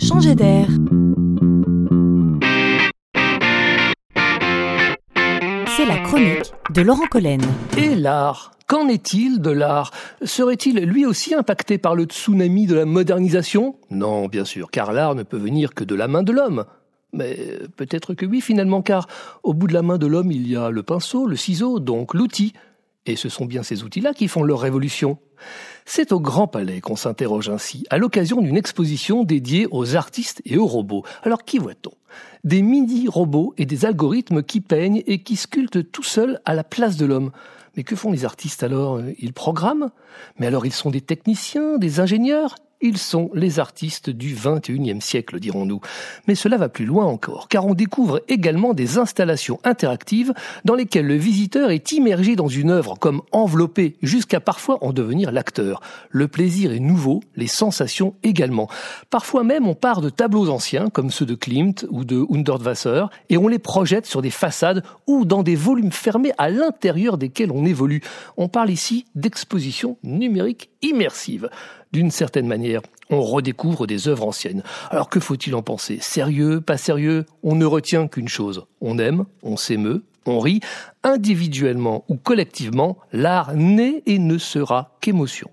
Changer d'air. C'est la chronique de Laurent Collen. Et l'art Qu'en est-il de l'art? Serait-il lui aussi impacté par le tsunami de la modernisation? Non, bien sûr, car l'art ne peut venir que de la main de l'homme. Mais peut-être que oui finalement, car au bout de la main de l'homme, il y a le pinceau, le ciseau, donc l'outil. Et ce sont bien ces outils-là qui font leur révolution. C'est au Grand Palais qu'on s'interroge ainsi, à l'occasion d'une exposition dédiée aux artistes et aux robots. Alors qui voit-on? Des mini-robots et des algorithmes qui peignent et qui sculptent tout seuls à la place de l'homme. Mais que font les artistes alors? Ils programment? Mais alors ils sont des techniciens, des ingénieurs? Ils sont les artistes du 21e siècle, dirons-nous. Mais cela va plus loin encore, car on découvre également des installations interactives dans lesquelles le visiteur est immergé dans une œuvre comme enveloppé, jusqu'à parfois en devenir l'acteur. Le plaisir est nouveau, les sensations également. Parfois même on part de tableaux anciens, comme ceux de Klimt ou de Hundertwasser, et on les projette sur des façades ou dans des volumes fermés à l'intérieur desquels on évolue. On parle ici d'exposition numérique immersive. D'une certaine manière, on redécouvre des œuvres anciennes. Alors que faut-il en penser? Sérieux? Pas sérieux? On ne retient qu'une chose. On aime, on s'émeut, on rit. Individuellement ou collectivement, l'art n'est et ne sera qu'émotion.